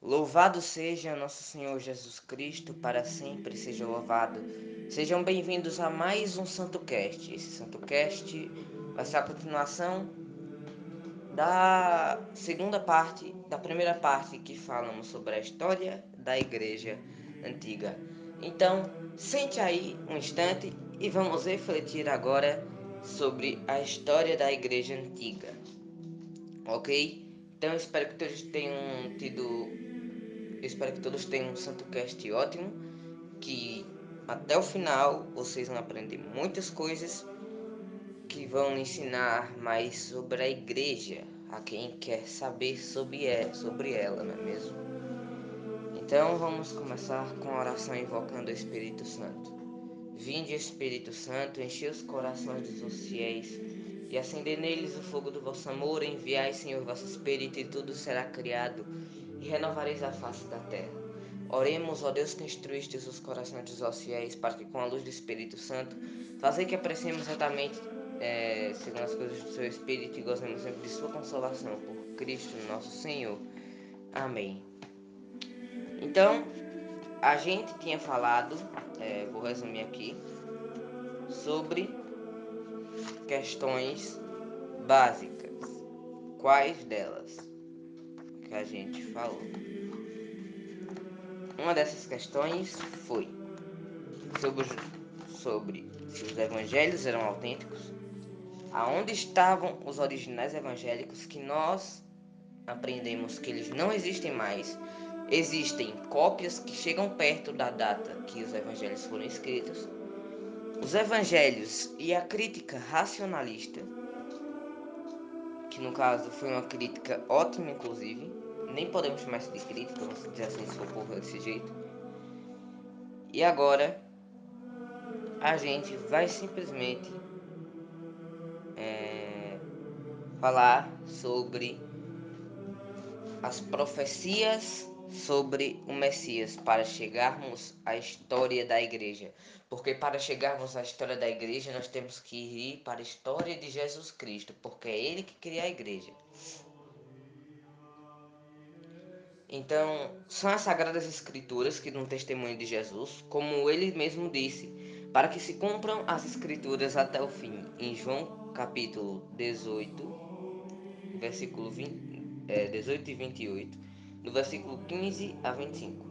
Louvado seja nosso Senhor Jesus Cristo, para sempre seja louvado. Sejam bem-vindos a mais um Santo Cast. Esse Santo Cast vai ser a continuação da segunda parte, da primeira parte que falamos sobre a história da igreja antiga. Então, sente aí um instante e vamos refletir agora sobre a história da igreja antiga. Ok? Então espero que todos tenham tido. Espero que todos tenham um Santo Cast ótimo. Que até o final vocês vão aprender muitas coisas que vão ensinar mais sobre a igreja a quem quer saber sobre, é, sobre ela, não é mesmo? Então vamos começar com a oração invocando o Espírito Santo. Vinde, Espírito Santo, enche os corações dos fiéis e acender neles o fogo do vosso amor, enviai, Senhor, vosso Espírito, e tudo será criado, renovareis a face da terra. Oremos, ó Deus, que instruístes os corações dos vossos fiéis, para que com a luz do Espírito Santo, fazer que apreciemos retamente, é, segundo as coisas do seu Espírito, e gozemos sempre de sua consolação, por Cristo nosso Senhor. Amém. Então, a gente tinha falado, é, vou resumir aqui, sobre questões básicas. Quais delas que a gente falou? Uma dessas questões foi sobre, sobre se os evangelhos eram autênticos, aonde estavam os originais evangélicos que nós aprendemos que eles não existem mais. Existem cópias que chegam perto da data que os evangelhos foram escritos os evangelhos e a crítica racionalista, que no caso foi uma crítica ótima, inclusive, nem podemos isso de crítica, vamos dizer assim, se for por desse jeito. E agora a gente vai simplesmente é, falar sobre as profecias sobre o Messias para chegarmos à história da igreja. Porque para chegarmos à história da igreja, nós temos que ir para a história de Jesus Cristo, porque é ele que cria a igreja. Então, são as sagradas escrituras que dão testemunho de Jesus, como ele mesmo disse, para que se cumpram as escrituras até o fim. Em João capítulo 18, versículo 20, é, 18 e 28, do versículo 15 a 25.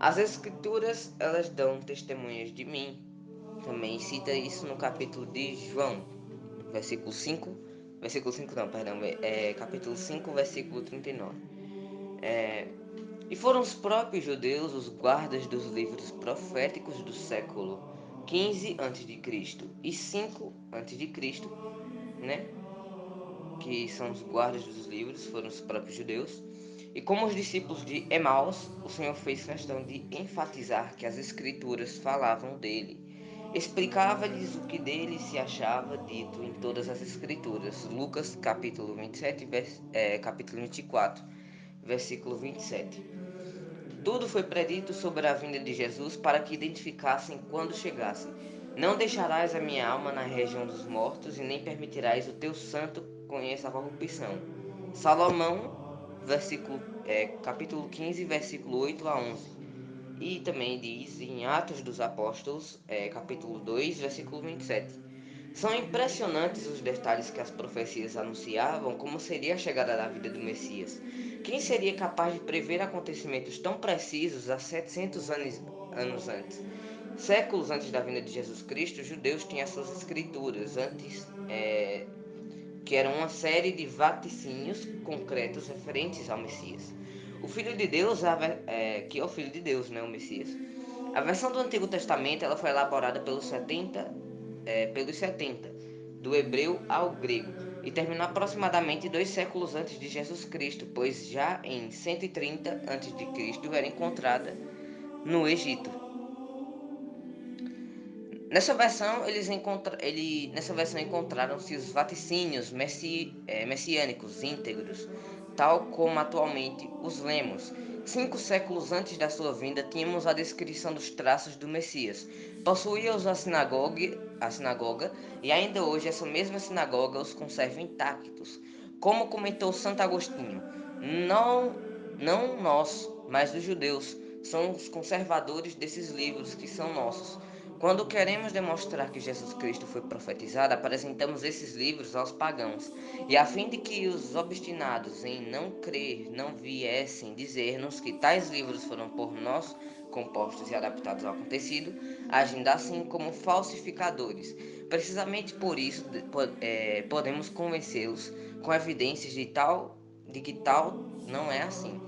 As escrituras, elas dão testemunhas de mim. Também cita isso no capítulo de João, versículo 5, versículo 5 não, perdão, é, capítulo 5, versículo 39. É, e foram os próprios judeus os guardas dos livros proféticos do século 15 a.C. e 5 a.C., né? Que são os guardas dos livros, foram os próprios judeus. E como os discípulos de Emaus, o Senhor fez questão de enfatizar que as Escrituras falavam dele. Explicava-lhes o que dele se achava dito em todas as Escrituras. Lucas capítulo 27, vers, é, capítulo 24, versículo 27. Tudo foi predito sobre a vinda de Jesus para que identificassem quando chegasse. Não deixarás a minha alma na região dos mortos e nem permitirás o teu santo conheça a corrupção. Salomão versículo, é, capítulo 15, versículo 8 a 11. E também diz em Atos dos Apóstolos, é, capítulo 2, versículo 27. São impressionantes os detalhes que as profecias anunciavam como seria a chegada da vida do Messias. Quem seria capaz de prever acontecimentos tão precisos há 700 anos, anos antes? Séculos antes da vinda de Jesus Cristo, os judeus tinham suas escrituras antes é, que eram uma série de vaticínios concretos referentes ao Messias. O Filho de Deus, é, que é o Filho de Deus, né, o Messias. A versão do Antigo Testamento ela foi elaborada pelos 70, é, pelos 70, do hebreu ao grego, e terminou aproximadamente dois séculos antes de Jesus Cristo, pois já em 130 a.C. era encontrada no Egito. Nessa versão, eles encontra, ele, nessa versão encontraram-se os vaticínios messi, é, messiânicos íntegros, tal como atualmente os lemos. Cinco séculos antes da sua vinda, tínhamos a descrição dos traços do Messias. Possuía-os a sinagoga, a sinagoga, e ainda hoje essa mesma sinagoga os conserva intactos. Como comentou Santo Agostinho, não Não nós, mas os judeus. São os conservadores desses livros que são nossos. Quando queremos demonstrar que Jesus Cristo foi profetizado, apresentamos esses livros aos pagãos, e a fim de que os obstinados em não crer não viessem dizer-nos que tais livros foram por nós compostos e adaptados ao acontecido, agindo assim como falsificadores. Precisamente por isso é, podemos convencê-los com evidências de tal de que tal não é assim.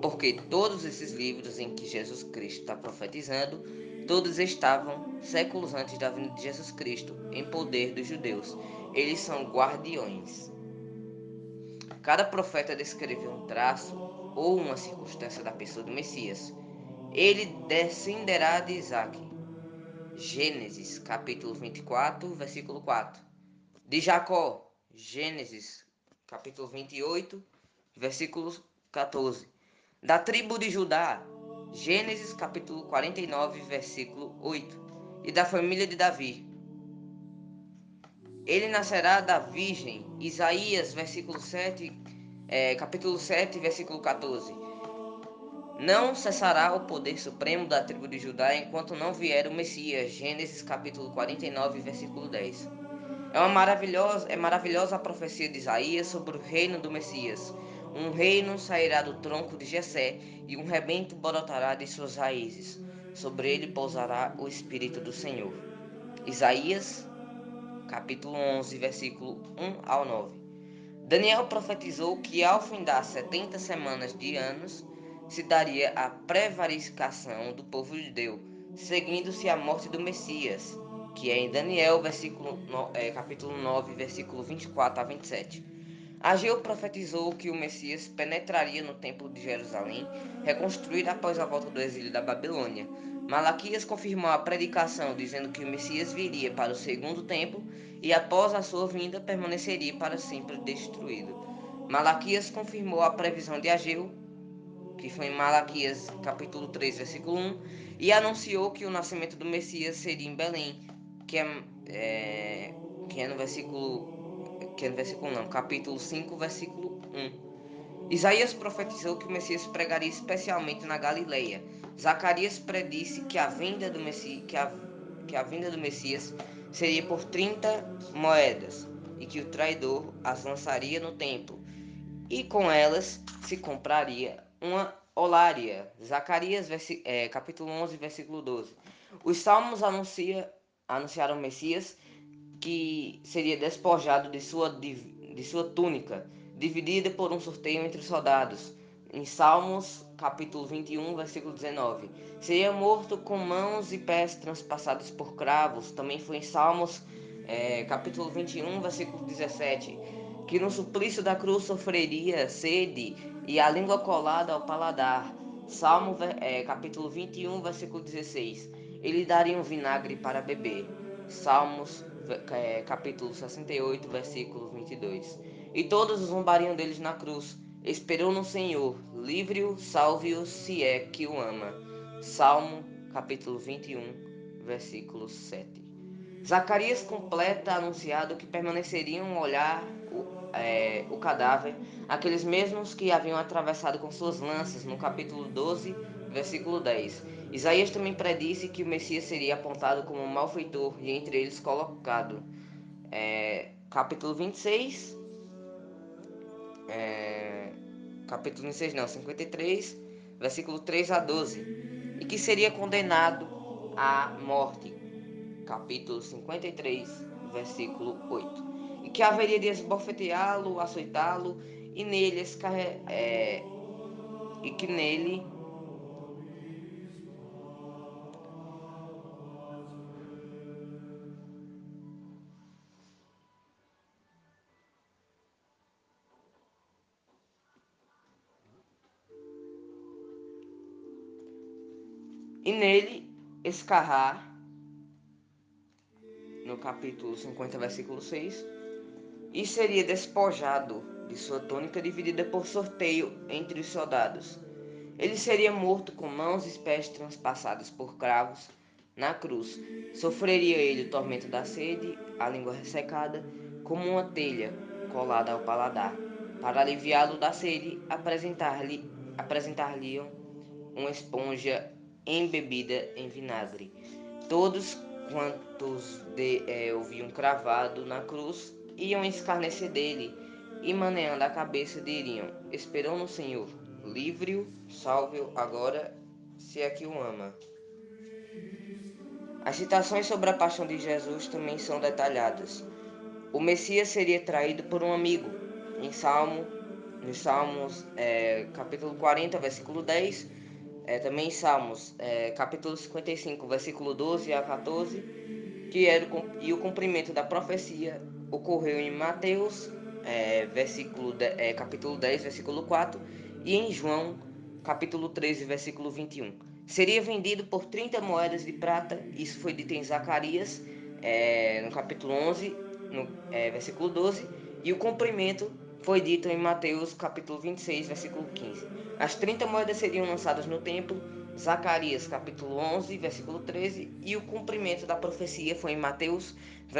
Porque todos esses livros em que Jesus Cristo está profetizando, todos estavam séculos antes da vinda de Jesus Cristo, em poder dos judeus. Eles são guardiões. Cada profeta descreveu um traço ou uma circunstância da pessoa do Messias. Ele descenderá de Isaac. Gênesis, capítulo 24, versículo 4. De Jacó, Gênesis, capítulo 28, versículo 14. Da tribo de Judá, Gênesis capítulo 49, versículo 8. E da família de Davi. Ele nascerá da virgem, Isaías, versículo 7, é, capítulo 7, versículo 14. Não cessará o poder supremo da tribo de Judá enquanto não vier o Messias, Gênesis capítulo 49, versículo 10. É uma maravilhosa, é maravilhosa a profecia de Isaías sobre o reino do Messias. Um reino sairá do tronco de Jessé e um rebento brotará de suas raízes. Sobre ele pousará o espírito do Senhor. Isaías, capítulo 11, versículo 1 ao 9. Daniel profetizou que ao findar 70 semanas de anos, se daria a prevaricação do povo judeu, seguindo-se a morte do Messias que é em Daniel, versículo, é, capítulo 9, versículo 24 a 27. Ageu profetizou que o Messias penetraria no templo de Jerusalém, reconstruído após a volta do exílio da Babilônia. Malaquias confirmou a predicação, dizendo que o Messias viria para o segundo templo e após a sua vinda permaneceria para sempre destruído. Malaquias confirmou a previsão de Ageu, que foi em Malaquias capítulo 3, versículo 1, e anunciou que o nascimento do Messias seria em Belém, que é, é, que é no versículo que é versículo não, capítulo 5, versículo 1. Isaías profetizou que o Messias pregaria especialmente na Galileia. Zacarias predisse que a vinda do Messias, que a, que a vinda do Messias seria por 30 moedas e que o traidor as lançaria no templo e com elas se compraria uma olária. Zacarias é, capítulo 11, versículo 12. Os salmos anuncia anunciaram o Messias que seria despojado de sua, de, sua túnica, dividida por um sorteio entre os soldados. Em Salmos, capítulo 21, versículo 19. Seria morto com mãos e pés transpassados por cravos. Também foi em Salmos, é, capítulo 21, versículo 17. Que no suplício da cruz sofreria sede e a língua colada ao paladar. Salmo, é, capítulo 21, versículo 16 ele daria um vinagre para beber. Salmos, é, capítulo 68, versículo 22. E todos zombariam deles na cruz. Esperou no Senhor, livre-o, salve-o, se é que o ama. Salmo, capítulo 21, versículo 7. Zacarias completa anunciado que permaneceriam olhar o, é, o cadáver, aqueles mesmos que haviam atravessado com suas lanças, no capítulo 12, versículo 10. Isaías também predisse que o Messias seria apontado como um malfeitor e entre eles colocado. É, capítulo 26, é, capítulo 26 não, 53, versículo 3 a 12, e que seria condenado à morte, capítulo 53, versículo 8, e que haveria de esbofeteá-lo, açoitá-lo, e nele é, e que nele e nele escarrar, no capítulo 50, versículo 6, e seria despojado de sua túnica dividida por sorteio entre os soldados. Ele seria morto com mãos e pés transpassados por cravos na cruz. Sofreria ele o tormento da sede, a língua ressecada, como uma telha colada ao paladar. Para aliviá-lo da sede, apresentar-lhe apresentar-lhe uma esponja embebida em vinagre. Todos quantos de, é, ouviam cravado na cruz iam escarnecer dele e, maneando a cabeça, diriam: Esperou no Senhor, livre-o, salve-o agora, se é que o ama. As citações sobre a paixão de Jesus também são detalhadas. O Messias seria traído por um amigo. Em Salmo, nos Salmos, é, capítulo 40, versículo 10, é, também em Salmos, é, capítulo 55, versículo 12 a 14, que era o, e o cumprimento da profecia ocorreu em Mateus, é, versículo de, é, capítulo 10, versículo 4, e em João, capítulo 13, versículo 21. Seria vendido por 30 moedas de prata, isso foi dito em Zacarias, é, no capítulo 11, no é, versículo 12, e o cumprimento foi dito em Mateus capítulo 26, versículo 15. As 30 moedas seriam lançadas no templo, Zacarias capítulo 11, versículo 13, e o cumprimento da profecia foi em Mateus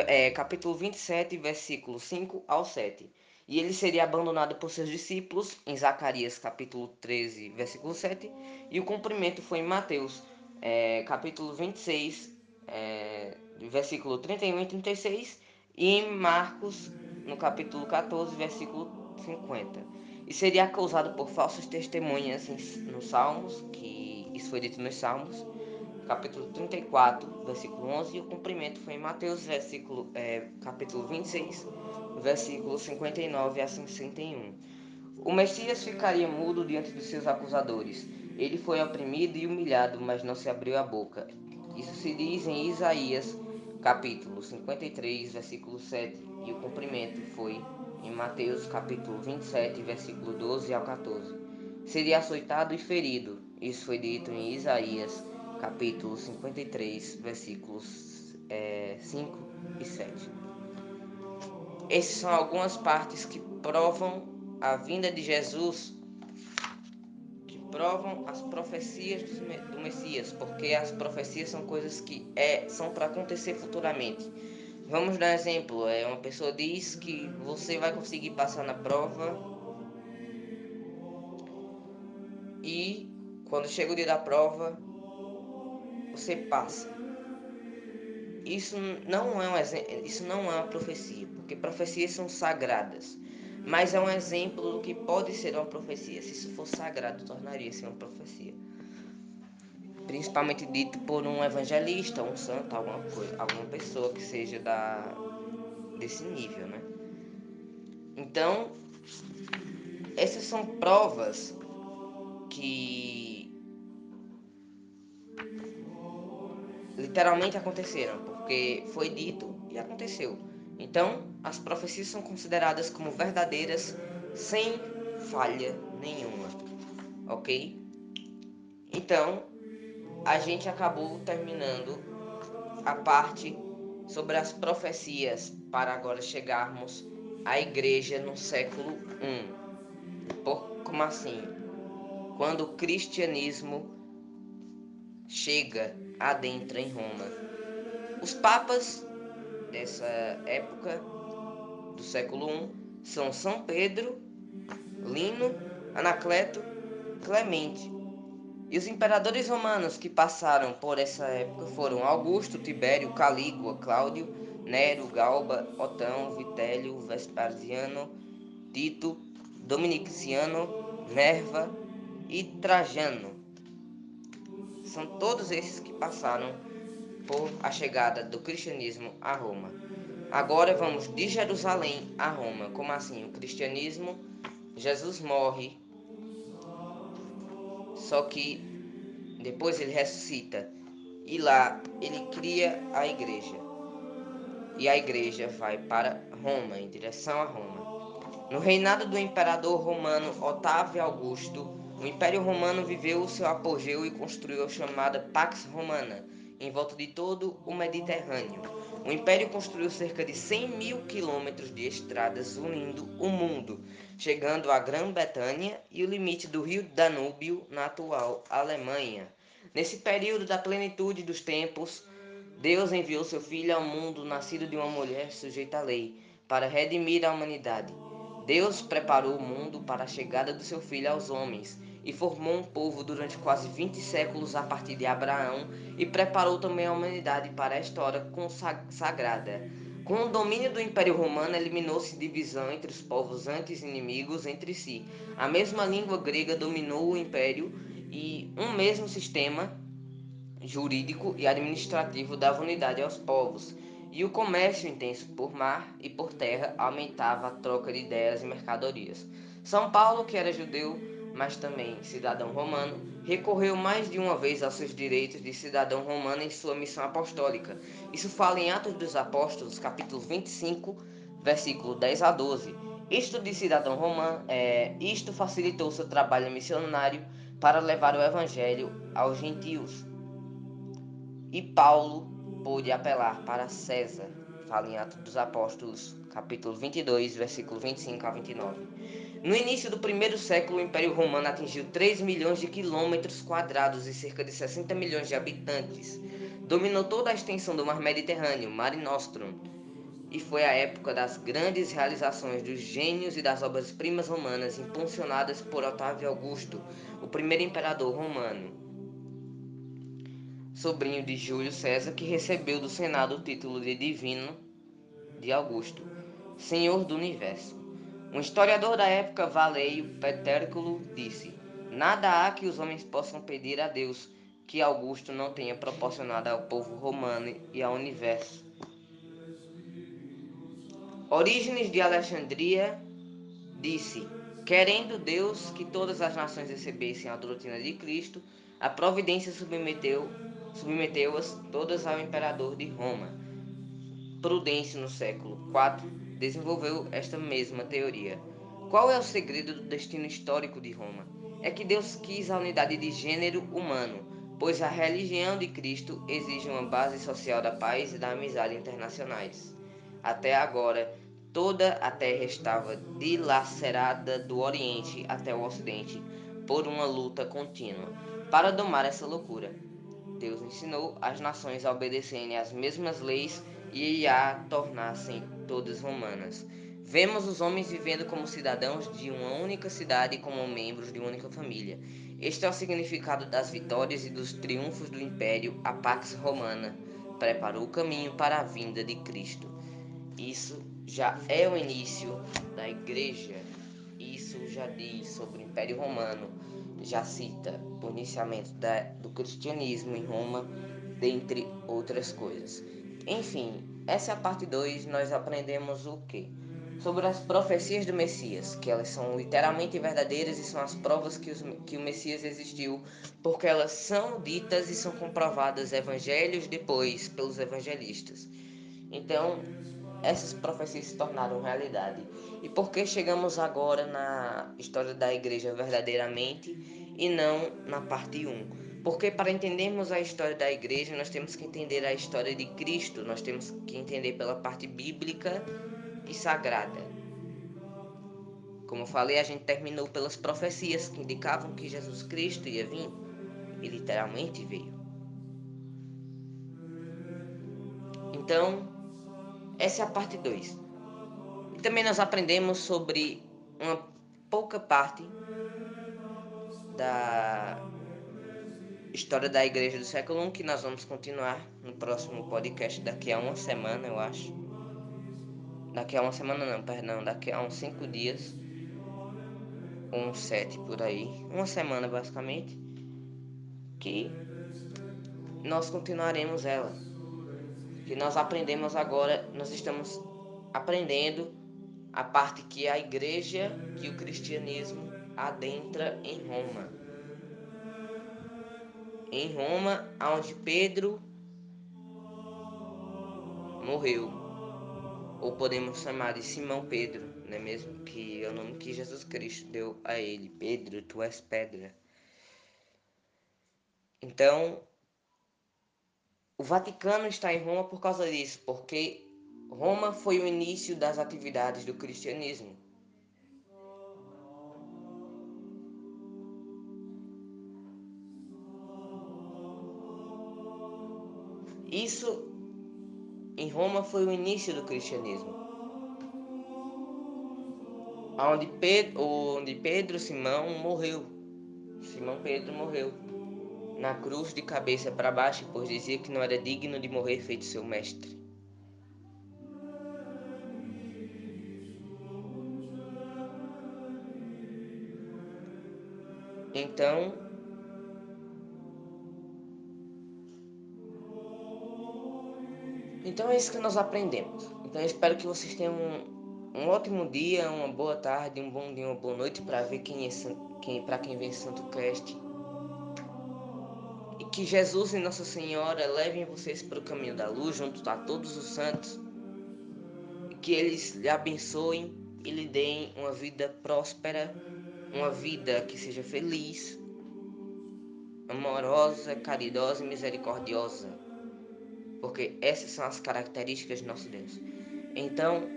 é, capítulo 27, versículo 5 ao 7. E ele seria abandonado por seus discípulos em Zacarias capítulo 13, versículo 7, e o cumprimento foi em Mateus é, capítulo 26, é, versículo 31 e 36, e em Marcos no capítulo 14, versículo 50. E seria acusado por falsas testemunhas nos Salmos, que isso foi dito nos Salmos, capítulo 34, versículo 11, e o cumprimento foi em Mateus, versículo, é, capítulo 26, versículo 59 a 61. O Messias ficaria mudo diante dos seus acusadores. Ele foi oprimido e humilhado, mas não se abriu a boca. Isso se diz em Isaías, capítulo 53, versículo 7, e o cumprimento foi em Mateus capítulo 27, versículo 12 ao 14. Seria açoitado e ferido. Isso foi dito em Isaías capítulo 53, versículos é, 5 e 7. Essas são algumas partes que provam a vinda de Jesus, que provam as profecias do Messias, porque as profecias são coisas que é, são para acontecer futuramente. Vamos dar exemplo. É, uma pessoa diz que você vai conseguir passar na prova e quando chega o dia da prova você passa. Isso não é um exemplo, isso não é uma profecia, porque profecias são sagradas. Mas é um exemplo do que pode ser uma profecia. Se isso for sagrado, tornaria-se uma profecia principalmente dito por um evangelista, um santo, alguma coisa, alguma pessoa que seja da desse nível, né? Então, essas são provas que literalmente aconteceram, porque foi dito e aconteceu. Então, as profecias são consideradas como verdadeiras sem falha nenhuma, ok? Então, a gente acabou terminando a parte sobre as profecias para agora chegarmos à igreja no século I. Por, como assim? Quando o cristianismo chega adentro em Roma. Os papas dessa época do século I são São Pedro, Lino, Anacleto, Clemente e os imperadores romanos que passaram por essa época foram Augusto, Tibério, Calígula, Cláudio, Nero, Galba, Otão, Vitélio, Vespasiano, Tito, Dominiciano, Nerva e Trajano. São todos esses que passaram por a chegada do cristianismo a Roma. Agora vamos de Jerusalém a Roma. Como assim? O cristianismo, Jesus morre, só que depois ele ressuscita e lá ele cria a igreja. E a igreja vai para Roma, em direção a Roma. No reinado do imperador romano Otávio Augusto, o Império Romano viveu o seu apogeu e construiu a chamada Pax Romana, em volta de todo o Mediterrâneo. O Império construiu cerca de 100 mil quilômetros de estradas unindo o mundo, chegando à Grã-Bretanha e o limite do rio Danúbio na atual Alemanha. Nesse período da plenitude dos tempos, Deus enviou seu Filho ao mundo, nascido de uma mulher sujeita à lei, para redimir a humanidade. Deus preparou o mundo para a chegada do seu Filho aos homens e formou um povo durante quase 20 séculos a partir de Abraão e preparou também a humanidade para a história consagrada. Com o domínio do Império Romano, eliminou-se divisão entre os povos antes inimigos entre si. A mesma língua grega dominou o império e um mesmo sistema jurídico e administrativo dava unidade aos povos. E o comércio intenso por mar e por terra aumentava a troca de ideias e mercadorias. São Paulo, que era judeu, mas também cidadão romano, recorreu mais de uma vez aos seus direitos de cidadão romano em sua missão apostólica. Isso fala em Atos dos Apóstolos, capítulo 25, versículo 10 a 12. Isto de cidadão romano, é, isto facilitou seu trabalho missionário para levar o evangelho aos gentios. E Paulo pôde apelar para César, fala em Atos dos Apóstolos, capítulo 22, versículo 25 a 29. No início do primeiro século, o Império Romano atingiu 3 milhões de quilômetros quadrados e cerca de 60 milhões de habitantes. Dominou toda a extensão do Mar Mediterrâneo, Mare Nostrum, e foi a época das grandes realizações dos gênios e das obras-primas romanas impulsionadas por Otávio Augusto, o primeiro imperador romano, sobrinho de Júlio César, que recebeu do Senado o título de divino de Augusto, Senhor do Universo. Um historiador da época, Valeio Petérculo, disse: Nada há que os homens possam pedir a Deus que Augusto não tenha proporcionado ao povo romano e ao universo. Orígenes de Alexandria disse: Querendo Deus que todas as nações recebessem a doutrina de Cristo, a providência submeteu submeteu-as todas ao imperador de Roma. Prudêncio, no século IV, desenvolveu esta mesma teoria. Qual é o segredo do destino histórico de Roma? É que Deus quis a unidade de gênero humano, pois a religião de Cristo exige uma base social da paz e da amizade internacionais. Até agora, toda a terra estava dilacerada do Oriente até o Ocidente por uma luta contínua para domar essa loucura. Deus ensinou as nações a obedecerem às mesmas leis e a tornassem todas romanas. Vemos os homens vivendo como cidadãos de uma única cidade e como membros de uma única família. Este é o significado das vitórias e dos triunfos do Império. A Pax Romana preparou o caminho para a vinda de Cristo. Isso já é o início da Igreja. Isso já diz sobre o Império Romano. Já cita o iniciamento da, do cristianismo em Roma, dentre outras coisas. Enfim, essa é a parte 2, nós aprendemos o que? Sobre as profecias do Messias, que elas são literalmente verdadeiras e são as provas que, os, que o Messias existiu, porque elas são ditas e são comprovadas evangelhos depois pelos evangelistas. Então, essas profecias se tornaram realidade. E por que chegamos agora na história da igreja verdadeiramente e não na parte 1? Porque para entendermos a história da igreja, nós temos que entender a história de Cristo, nós temos que entender pela parte bíblica e sagrada. Como eu falei, a gente terminou pelas profecias que indicavam que Jesus Cristo ia vir, e literalmente veio. Então, essa é a parte 2. E também nós aprendemos sobre uma pouca parte da História da Igreja do século I, que nós vamos continuar no próximo podcast daqui a uma semana, eu acho. Daqui a uma semana não, perdão, daqui a uns cinco dias. Ou uns sete por aí. Uma semana basicamente. Que nós continuaremos ela. Que nós aprendemos agora, nós estamos aprendendo a parte que a igreja, que o cristianismo adentra em Roma em Roma, onde Pedro morreu. Ou podemos chamar de Simão Pedro, não é mesmo? Que é o nome que Jesus Cristo deu a ele. Pedro, tu és pedra. Então, o Vaticano está em Roma por causa disso, porque Roma foi o início das atividades do cristianismo. Isso em Roma foi o início do cristianismo. Onde Pedro, onde Pedro Simão morreu. Simão Pedro morreu na cruz de cabeça para baixo, pois dizia que não era digno de morrer feito seu mestre. Então, então é isso que nós aprendemos. Então eu espero que vocês tenham um, um ótimo dia, uma boa tarde, um bom dia, uma boa noite para ver quem é quem para quem vem Santo Cast. E que Jesus e Nossa Senhora levem vocês para o caminho da luz junto a todos os santos. E que eles lhe abençoem e lhe deem uma vida próspera, uma vida que seja feliz, amorosa, caridosa e misericordiosa. Porque essas são as características de nosso Deus. Então,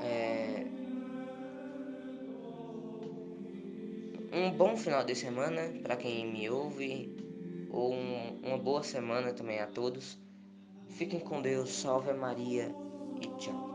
é... um bom final de semana para quem me ouve, ou um, uma boa semana também a todos. Fiquem com Deus, salve Maria e tchau.